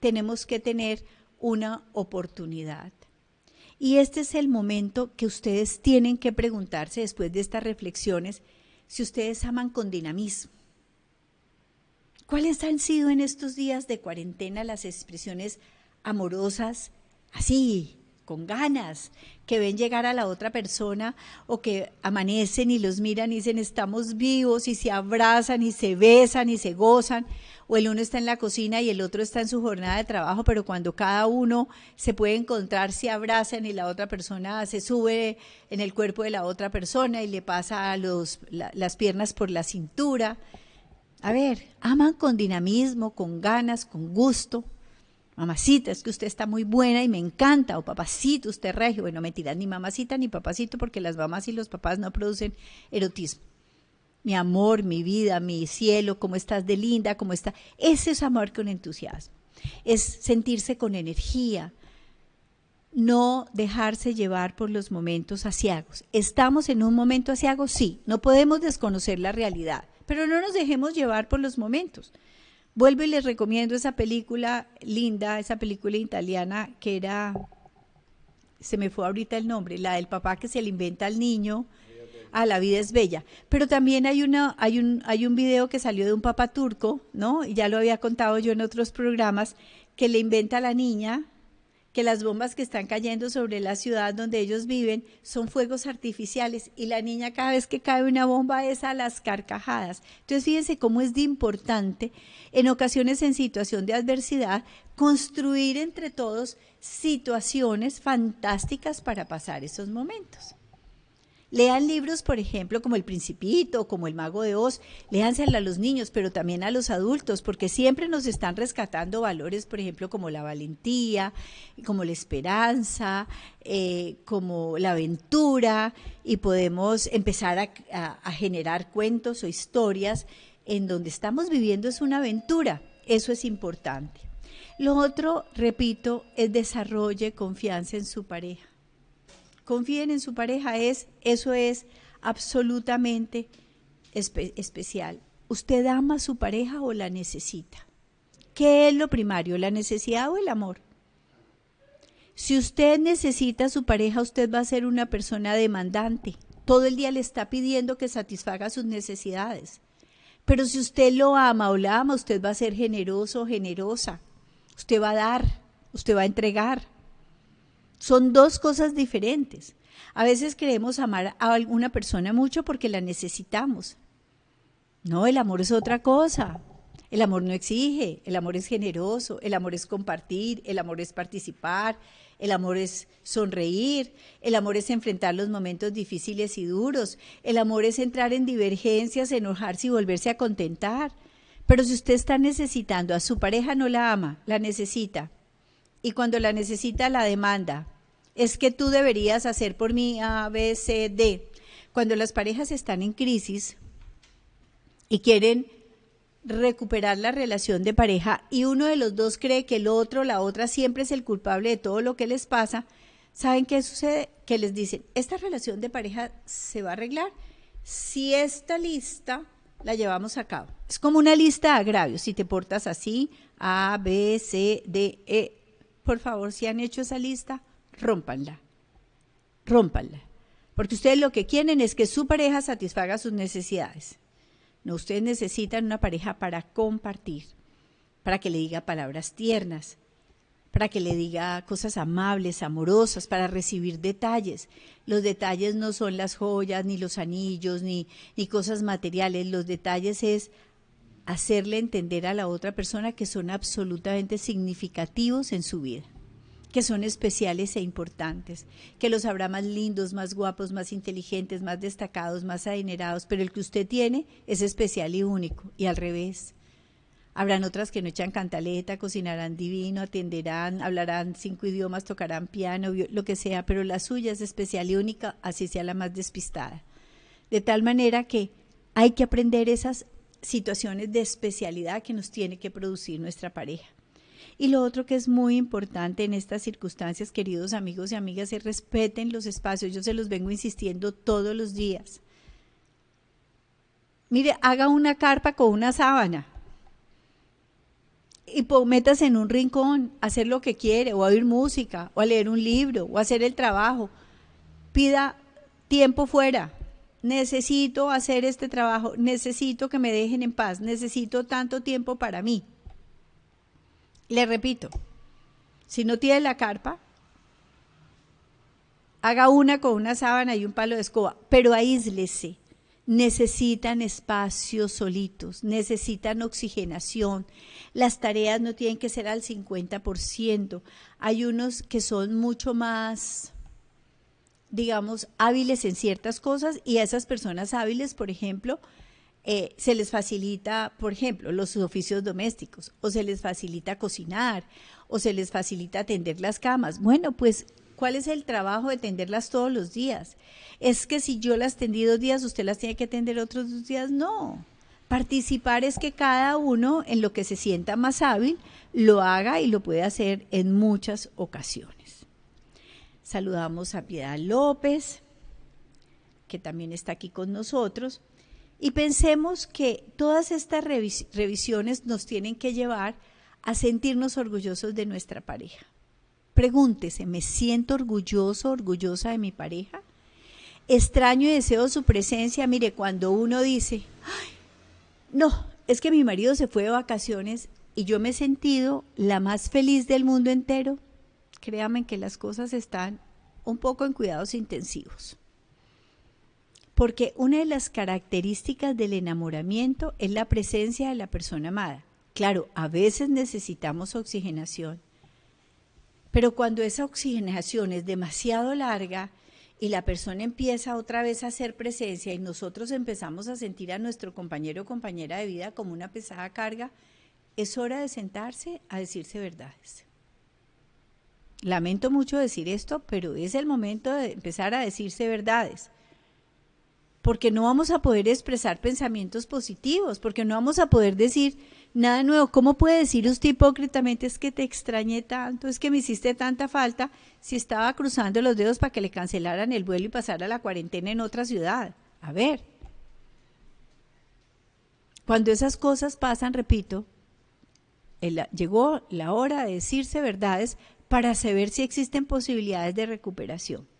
Tenemos que tener una oportunidad. Y este es el momento que ustedes tienen que preguntarse después de estas reflexiones si ustedes aman con dinamismo ¿Cuáles han sido en estos días de cuarentena las expresiones amorosas, así, con ganas, que ven llegar a la otra persona o que amanecen y los miran y dicen estamos vivos y se abrazan y se besan y se gozan? O el uno está en la cocina y el otro está en su jornada de trabajo, pero cuando cada uno se puede encontrar, se abrazan y la otra persona se sube en el cuerpo de la otra persona y le pasa los, las piernas por la cintura a ver, aman con dinamismo, con ganas, con gusto. Mamacita, es que usted está muy buena y me encanta. O papacito, usted regio. Bueno, mentira, ni mamacita ni papacito, porque las mamás y los papás no producen erotismo. Mi amor, mi vida, mi cielo, cómo estás de linda, cómo está. Ese es amor con entusiasmo. Es sentirse con energía, no dejarse llevar por los momentos asiagos. ¿Estamos en un momento asiago? Sí, no podemos desconocer la realidad. Pero no nos dejemos llevar por los momentos. Vuelvo y les recomiendo esa película linda, esa película italiana que era, se me fue ahorita el nombre, la del papá que se le inventa al niño. Ah, la vida es bella. Pero también hay una, hay un, hay un video que salió de un papá turco, ¿no? Y ya lo había contado yo en otros programas, que le inventa a la niña que las bombas que están cayendo sobre la ciudad donde ellos viven son fuegos artificiales y la niña cada vez que cae una bomba es a las carcajadas. Entonces fíjense cómo es de importante en ocasiones en situación de adversidad construir entre todos situaciones fantásticas para pasar esos momentos. Lean libros, por ejemplo, como El Principito, como El Mago de Oz, léansela a los niños, pero también a los adultos, porque siempre nos están rescatando valores, por ejemplo, como la valentía, como la esperanza, eh, como la aventura, y podemos empezar a, a generar cuentos o historias en donde estamos viviendo es una aventura. Eso es importante. Lo otro, repito, es desarrolle confianza en su pareja confíen en su pareja, es, eso es absolutamente especial. ¿Usted ama a su pareja o la necesita? ¿Qué es lo primario, la necesidad o el amor? Si usted necesita a su pareja, usted va a ser una persona demandante. Todo el día le está pidiendo que satisfaga sus necesidades. Pero si usted lo ama o la ama, usted va a ser generoso generosa. Usted va a dar, usted va a entregar. Son dos cosas diferentes. A veces queremos amar a alguna persona mucho porque la necesitamos. No, el amor es otra cosa. El amor no exige, el amor es generoso, el amor es compartir, el amor es participar, el amor es sonreír, el amor es enfrentar los momentos difíciles y duros, el amor es entrar en divergencias, enojarse y volverse a contentar. Pero si usted está necesitando a su pareja, no la ama, la necesita. Y cuando la necesita, la demanda es que tú deberías hacer por mí A, B, C, D. Cuando las parejas están en crisis y quieren recuperar la relación de pareja y uno de los dos cree que el otro, la otra siempre es el culpable de todo lo que les pasa, ¿saben qué sucede? Que les dicen, esta relación de pareja se va a arreglar si esta lista la llevamos a cabo. Es como una lista de agravios, si te portas así, A, B, C, D, E. Por favor, si han hecho esa lista, rómpanla, rómpanla. Porque ustedes lo que quieren es que su pareja satisfaga sus necesidades. No, ustedes necesitan una pareja para compartir, para que le diga palabras tiernas, para que le diga cosas amables, amorosas, para recibir detalles. Los detalles no son las joyas, ni los anillos, ni, ni cosas materiales. Los detalles es hacerle entender a la otra persona que son absolutamente significativos en su vida que son especiales e importantes, que los habrá más lindos, más guapos, más inteligentes, más destacados, más adinerados, pero el que usted tiene es especial y único, y al revés. Habrán otras que no echan cantaleta, cocinarán divino, atenderán, hablarán cinco idiomas, tocarán piano, lo que sea, pero la suya es especial y única, así sea la más despistada. De tal manera que hay que aprender esas situaciones de especialidad que nos tiene que producir nuestra pareja. Y lo otro que es muy importante en estas circunstancias, queridos amigos y amigas, es respeten los espacios. Yo se los vengo insistiendo todos los días. Mire, haga una carpa con una sábana y metas en un rincón a hacer lo que quiere, o a oír música, o a leer un libro, o a hacer el trabajo. Pida tiempo fuera. Necesito hacer este trabajo, necesito que me dejen en paz, necesito tanto tiempo para mí. Le repito, si no tiene la carpa, haga una con una sábana y un palo de escoba, pero aíslese necesitan espacios solitos, necesitan oxigenación. Las tareas no tienen que ser al 50%. Hay unos que son mucho más, digamos, hábiles en ciertas cosas y a esas personas hábiles, por ejemplo, eh, se les facilita, por ejemplo, los oficios domésticos, o se les facilita cocinar, o se les facilita atender las camas. Bueno, pues ¿Cuál es el trabajo de tenderlas todos los días? Es que si yo las tendí dos días, usted las tiene que atender otros dos días. No. Participar es que cada uno en lo que se sienta más hábil lo haga y lo puede hacer en muchas ocasiones. Saludamos a Piedad López, que también está aquí con nosotros, y pensemos que todas estas revisiones nos tienen que llevar a sentirnos orgullosos de nuestra pareja. Pregúntese, ¿me siento orgulloso, orgullosa de mi pareja? Extraño y deseo su presencia. Mire, cuando uno dice, no, es que mi marido se fue de vacaciones y yo me he sentido la más feliz del mundo entero, créanme que las cosas están un poco en cuidados intensivos. Porque una de las características del enamoramiento es la presencia de la persona amada. Claro, a veces necesitamos oxigenación, pero cuando esa oxigenación es demasiado larga y la persona empieza otra vez a hacer presencia y nosotros empezamos a sentir a nuestro compañero o compañera de vida como una pesada carga, es hora de sentarse a decirse verdades. Lamento mucho decir esto, pero es el momento de empezar a decirse verdades porque no vamos a poder expresar pensamientos positivos, porque no vamos a poder decir nada nuevo. ¿Cómo puede decir usted hipócritamente es que te extrañé tanto, es que me hiciste tanta falta si estaba cruzando los dedos para que le cancelaran el vuelo y pasara la cuarentena en otra ciudad? A ver. Cuando esas cosas pasan, repito, llegó la hora de decirse verdades para saber si existen posibilidades de recuperación.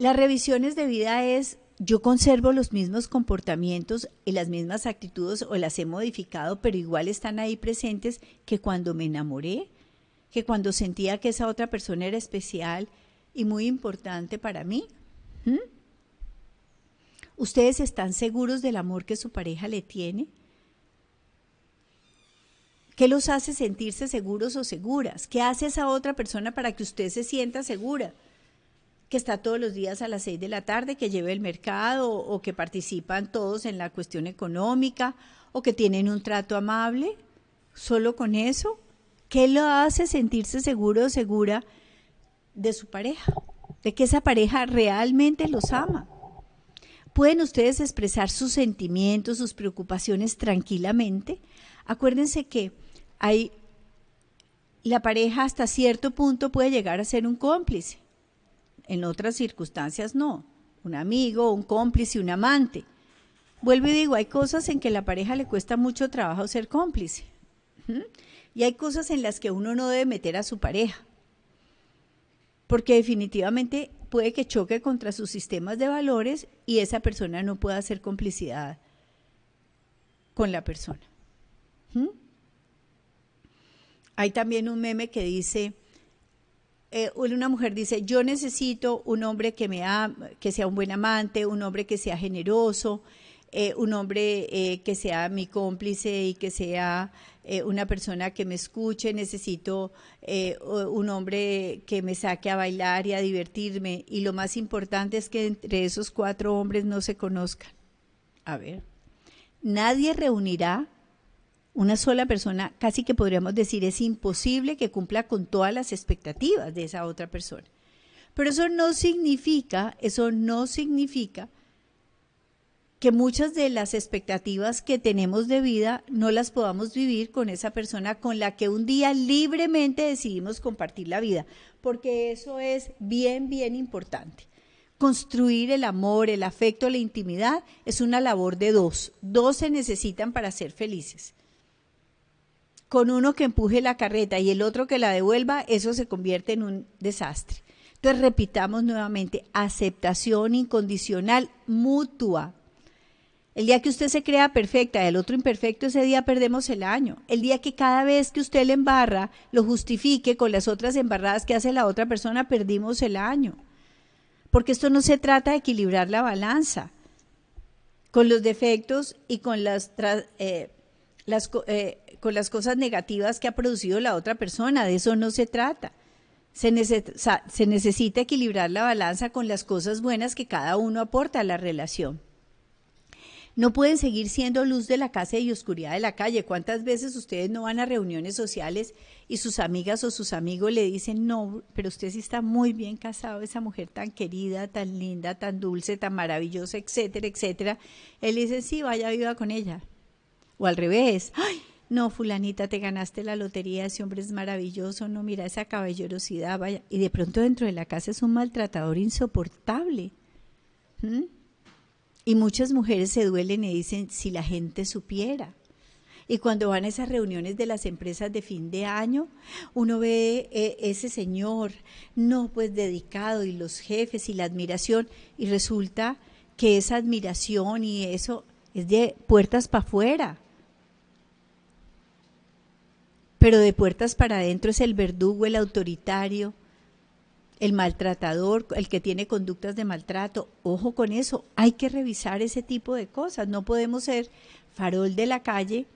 Las revisiones de vida es, yo conservo los mismos comportamientos y las mismas actitudes o las he modificado, pero igual están ahí presentes que cuando me enamoré, que cuando sentía que esa otra persona era especial y muy importante para mí. ¿Ustedes están seguros del amor que su pareja le tiene? ¿Qué los hace sentirse seguros o seguras? ¿Qué hace esa otra persona para que usted se sienta segura? Que está todos los días a las seis de la tarde, que lleve el mercado o que participan todos en la cuestión económica o que tienen un trato amable, solo con eso, ¿qué lo hace sentirse seguro o segura de su pareja? De que esa pareja realmente los ama. Pueden ustedes expresar sus sentimientos, sus preocupaciones tranquilamente. Acuérdense que hay la pareja hasta cierto punto puede llegar a ser un cómplice en otras circunstancias no. Un amigo, un cómplice, un amante. Vuelvo y digo, hay cosas en que la pareja le cuesta mucho trabajo ser cómplice. Y hay cosas en las que uno no debe meter a su pareja. Porque definitivamente puede que choque contra sus sistemas de valores y esa persona no pueda hacer complicidad con la persona. Hay también un meme que dice, eh, una mujer dice, yo necesito un hombre que, me que sea un buen amante, un hombre que sea generoso, eh, un hombre eh, que sea mi cómplice y que sea una persona que me escuche, necesito un hombre que me saque a bailar y a divertirme. Y lo más importante es que entre esos cuatro hombres no se conozcan. A ver, nadie reunirá Una sola persona, casi que podríamos decir, es imposible que cumpla con todas las expectativas de esa otra persona. Pero eso no significa, eso no significa que muchas de las expectativas que tenemos de vida no las podamos vivir con esa persona con la que un día libremente decidimos compartir la vida, porque eso es bien, bien importante. Construir el amor, el afecto, la intimidad es una labor de dos. Dos se necesitan para ser felices. Con uno que empuje la carreta y el otro que la devuelva, eso se convierte en un desastre. Entonces repitamos nuevamente, aceptación incondicional mutua, el día que usted se crea perfecta y el otro imperfecto, ese día perdemos el año. El día que cada vez que usted le embarra, lo justifique con las otras embarradas que hace la otra persona, perdimos el año. Porque esto no se trata de equilibrar la balanza con los defectos y con las, eh, eh, con las cosas negativas que ha producido la otra persona. De eso no se trata. Se, se necesita equilibrar la balanza con las cosas buenas que cada uno aporta a la relación. No pueden seguir siendo luz de la casa y oscuridad de la calle. ¿Cuántas veces ustedes no van a reuniones sociales y sus amigas o sus amigos le dicen, no, pero usted sí está muy bien casado, esa mujer tan querida, tan linda, tan dulce, tan maravillosa, etcétera, etcétera? Él dice, sí, vaya viva con ella. O al revés, ay, no, fulanita, te ganaste la lotería, ese hombre es maravilloso, no, mira esa caballerosidad, vaya. Y de pronto dentro de la casa es un maltratador insoportable. ¿Mm? Y muchas mujeres se duelen y dicen, si la gente supiera. Y cuando van a esas reuniones de las empresas de fin de año, uno ve eh, ese señor, no pues dedicado, y los jefes y la admiración, y resulta que esa admiración y eso es de puertas para afuera. Pero de puertas para adentro es el verdugo, el autoritario, el maltratador, el que tiene conductas de maltrato, ojo con eso, hay que revisar ese tipo de cosas, no podemos ser farol de la calle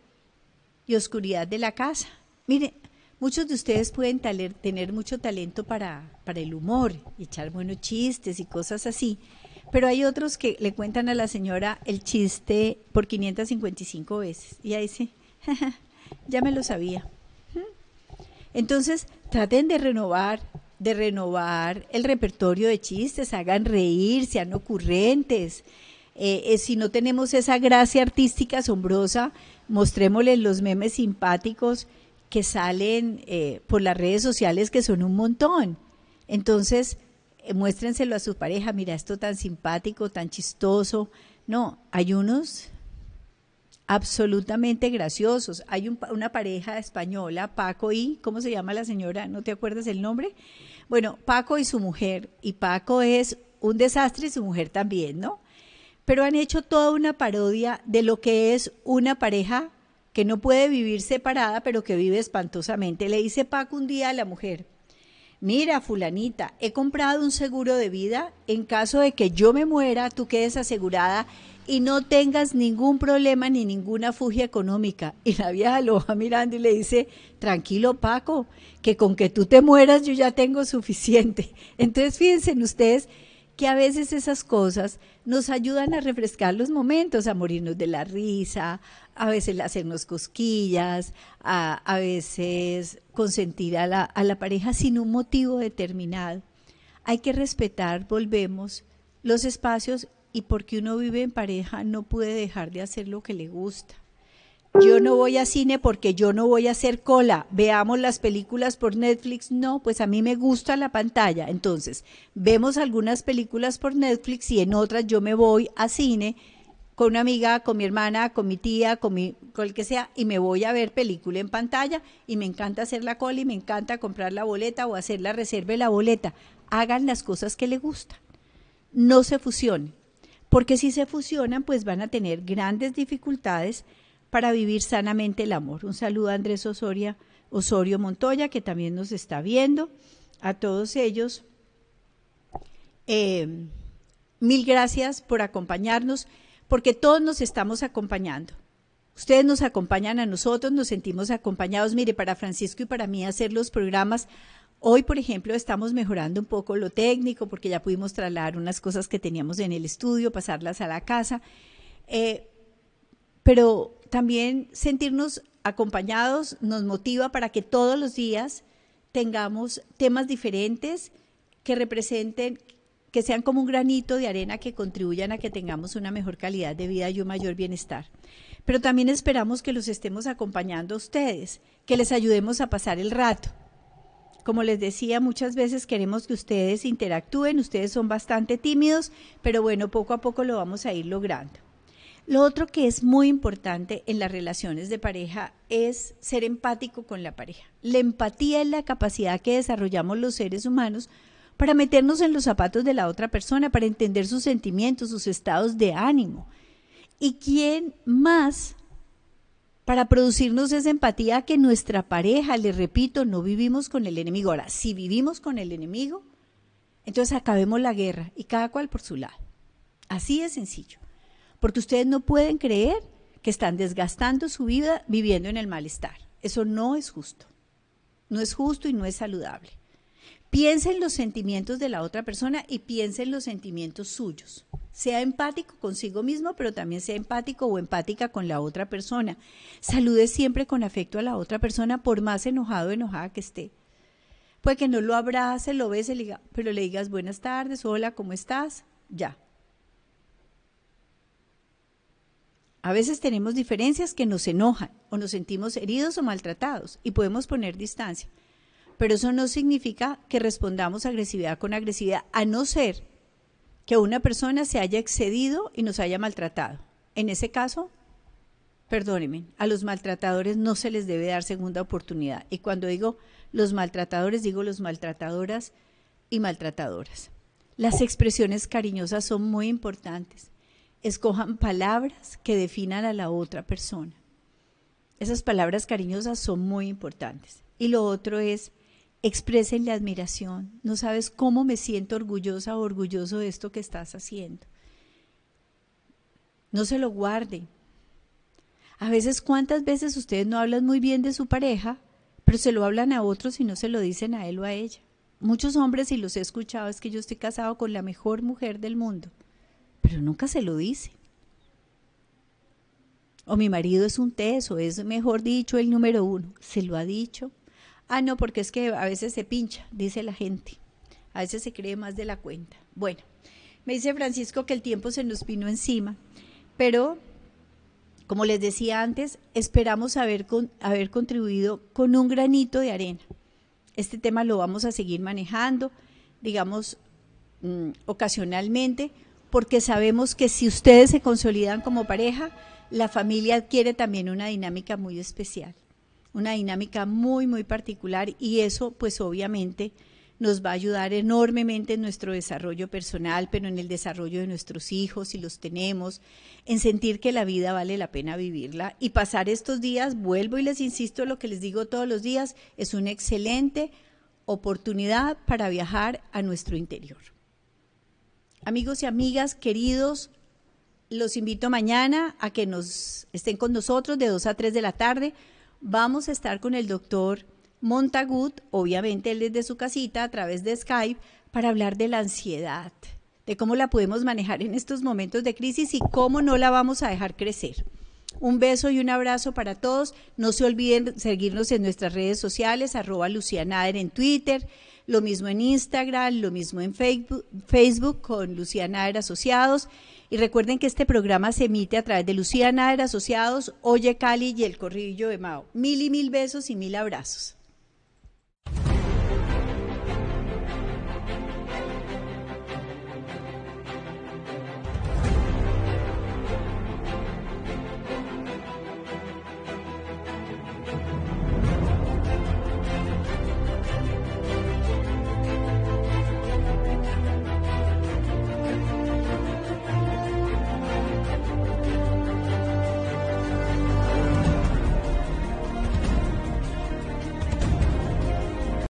y oscuridad de la casa. Mire, muchos de ustedes pueden tener mucho talento para, el humor, echar buenos chistes y cosas así, pero hay otros que le cuentan a la señora el chiste por 555 veces y ahí dice, ya me lo sabía. Entonces, traten de renovar de renovar el repertorio de chistes, hagan reír, sean ocurrentes. Eh, eh, si no tenemos esa gracia artística asombrosa, mostrémosles los memes simpáticos que salen eh, por las redes sociales, que son un montón. Entonces, muéstrenselo a su pareja, mira esto tan simpático, tan chistoso. No, hay unos absolutamente graciosos. Hay una pareja española, Paco y, ¿cómo se llama la señora? ¿No te acuerdas el nombre? Bueno, Paco y su mujer, y Paco es un desastre y su mujer también, ¿no? Pero han hecho toda una parodia de lo que es una pareja que no puede vivir separada, pero que vive espantosamente. Le dice Paco un día a la mujer, mira, fulanita, he comprado un seguro de vida en caso de que yo me muera, tú quedes asegurada y no tengas ningún problema ni ninguna fugia económica. Y la vieja lo va mirando y le dice, tranquilo Paco, que con que tú te mueras yo ya tengo suficiente. Entonces fíjense en ustedes que a veces esas cosas nos ayudan a refrescar los momentos, a morirnos de la risa, a veces hacernos cosquillas, a, a veces consentir a la, a la pareja sin un motivo determinado. Hay que respetar, volvemos, los espacios y porque uno vive en pareja no puede dejar de hacer lo que le gusta. Yo no voy a cine porque yo no voy a hacer cola. Veamos las películas por Netflix. No, pues a mí me gusta la pantalla. Entonces, vemos algunas películas por Netflix y en otras yo me voy a cine con una amiga, con mi hermana, con mi tía, con, mi, con el que sea, y me voy a ver película en pantalla y me encanta hacer la cola y me encanta comprar la boleta o hacer la reserva de la boleta. Hagan las cosas que le gustan. No se fusionen porque si se fusionan, pues van a tener grandes dificultades para vivir sanamente el amor. Un saludo a Andrés Osoria, Osorio Montoya, que también nos está viendo, a todos ellos. Eh, mil gracias por acompañarnos, porque todos nos estamos acompañando. Ustedes nos acompañan a nosotros, nos sentimos acompañados. Mire, para Francisco y para mí hacer los programas Hoy, por ejemplo, estamos mejorando un poco lo técnico porque ya pudimos trasladar unas cosas que teníamos en el estudio, pasarlas a la casa, eh, pero también sentirnos acompañados nos motiva para que todos los días tengamos temas diferentes que representen, que sean como un granito de arena que contribuyan a que tengamos una mejor calidad de vida y un mayor bienestar. Pero también esperamos que los estemos acompañando a ustedes, que les ayudemos a pasar el rato. Como les decía, muchas veces queremos que ustedes interactúen, ustedes son bastante tímidos, pero bueno, poco a poco lo vamos a ir logrando. Lo otro que es muy importante en las relaciones de pareja es ser empático con la pareja. La empatía es la capacidad que desarrollamos los seres humanos para meternos en los zapatos de la otra persona, para entender sus sentimientos, sus estados de ánimo. ¿Y quién más para producirnos esa empatía que nuestra pareja, le repito, no vivimos con el enemigo? Ahora, si vivimos con el enemigo, entonces acabemos la guerra y cada cual por su lado. Así de sencillo porque ustedes no pueden creer que están desgastando su vida viviendo en el malestar. Eso no es justo. No es justo y no es saludable. Piensen los sentimientos de la otra persona y piensen los sentimientos suyos. Sea empático consigo mismo, pero también sea empático o empática con la otra persona. Salude siempre con afecto a la otra persona, por más enojado o enojada que esté. Puede que no lo abrace, lo bese, pero le digas buenas tardes, hola, ¿cómo estás? Ya, A veces tenemos diferencias que nos enojan o nos sentimos heridos o maltratados y podemos poner distancia. Pero eso no significa que respondamos agresividad con agresividad, a no ser que una persona se haya excedido y nos haya maltratado. En ese caso, perdónenme, a los maltratadores no se les debe dar segunda oportunidad. Y cuando digo los maltratadores, digo los maltratadoras y maltratadoras. Las expresiones cariñosas son muy importantes escojan palabras que definan a la otra persona. Esas palabras cariñosas son muy importantes. Y lo otro es, expresen la admiración. No sabes cómo me siento orgullosa o orgulloso de esto que estás haciendo. No se lo guarden. A veces, ¿cuántas veces ustedes no hablan muy bien de su pareja, pero se lo hablan a otros y no se lo dicen a él o a ella? Muchos hombres, y los he escuchado, es que yo estoy casado con la mejor mujer del mundo pero nunca se lo dice. O mi marido es un teso, es mejor dicho el número uno. ¿Se lo ha dicho? Ah, no, porque es que a veces se pincha, dice la gente. A veces se cree más de la cuenta. Bueno, me dice Francisco que el tiempo se nos vino encima, pero como les decía antes, esperamos haber, haber contribuido con un granito de arena. Este tema lo vamos a seguir manejando, digamos, mm, ocasionalmente, porque sabemos que si ustedes se consolidan como pareja, la familia adquiere también una dinámica muy especial, una dinámica muy, muy particular y eso pues obviamente nos va a ayudar enormemente en nuestro desarrollo personal, pero en el desarrollo de nuestros hijos, si los tenemos, en sentir que la vida vale la pena vivirla y pasar estos días, vuelvo y les insisto lo que les digo todos los días, es una excelente oportunidad para viajar a nuestro interior. Amigos y amigas queridos, los invito mañana a que nos estén con nosotros de 2 a 3 de la tarde. Vamos a estar con el doctor Montagut, obviamente él desde su casita a través de Skype, para hablar de la ansiedad, de cómo la podemos manejar en estos momentos de crisis y cómo no la vamos a dejar crecer. Un beso y un abrazo para todos. No se olviden seguirnos en nuestras redes sociales, arroba Lucianader en Twitter, lo mismo en Instagram, lo mismo en Facebook, Facebook con Luciana Ader Asociados. Y recuerden que este programa se emite a través de Luciana Ader Asociados, Oye Cali y El Corrillo de Mao. Mil y mil besos y mil abrazos.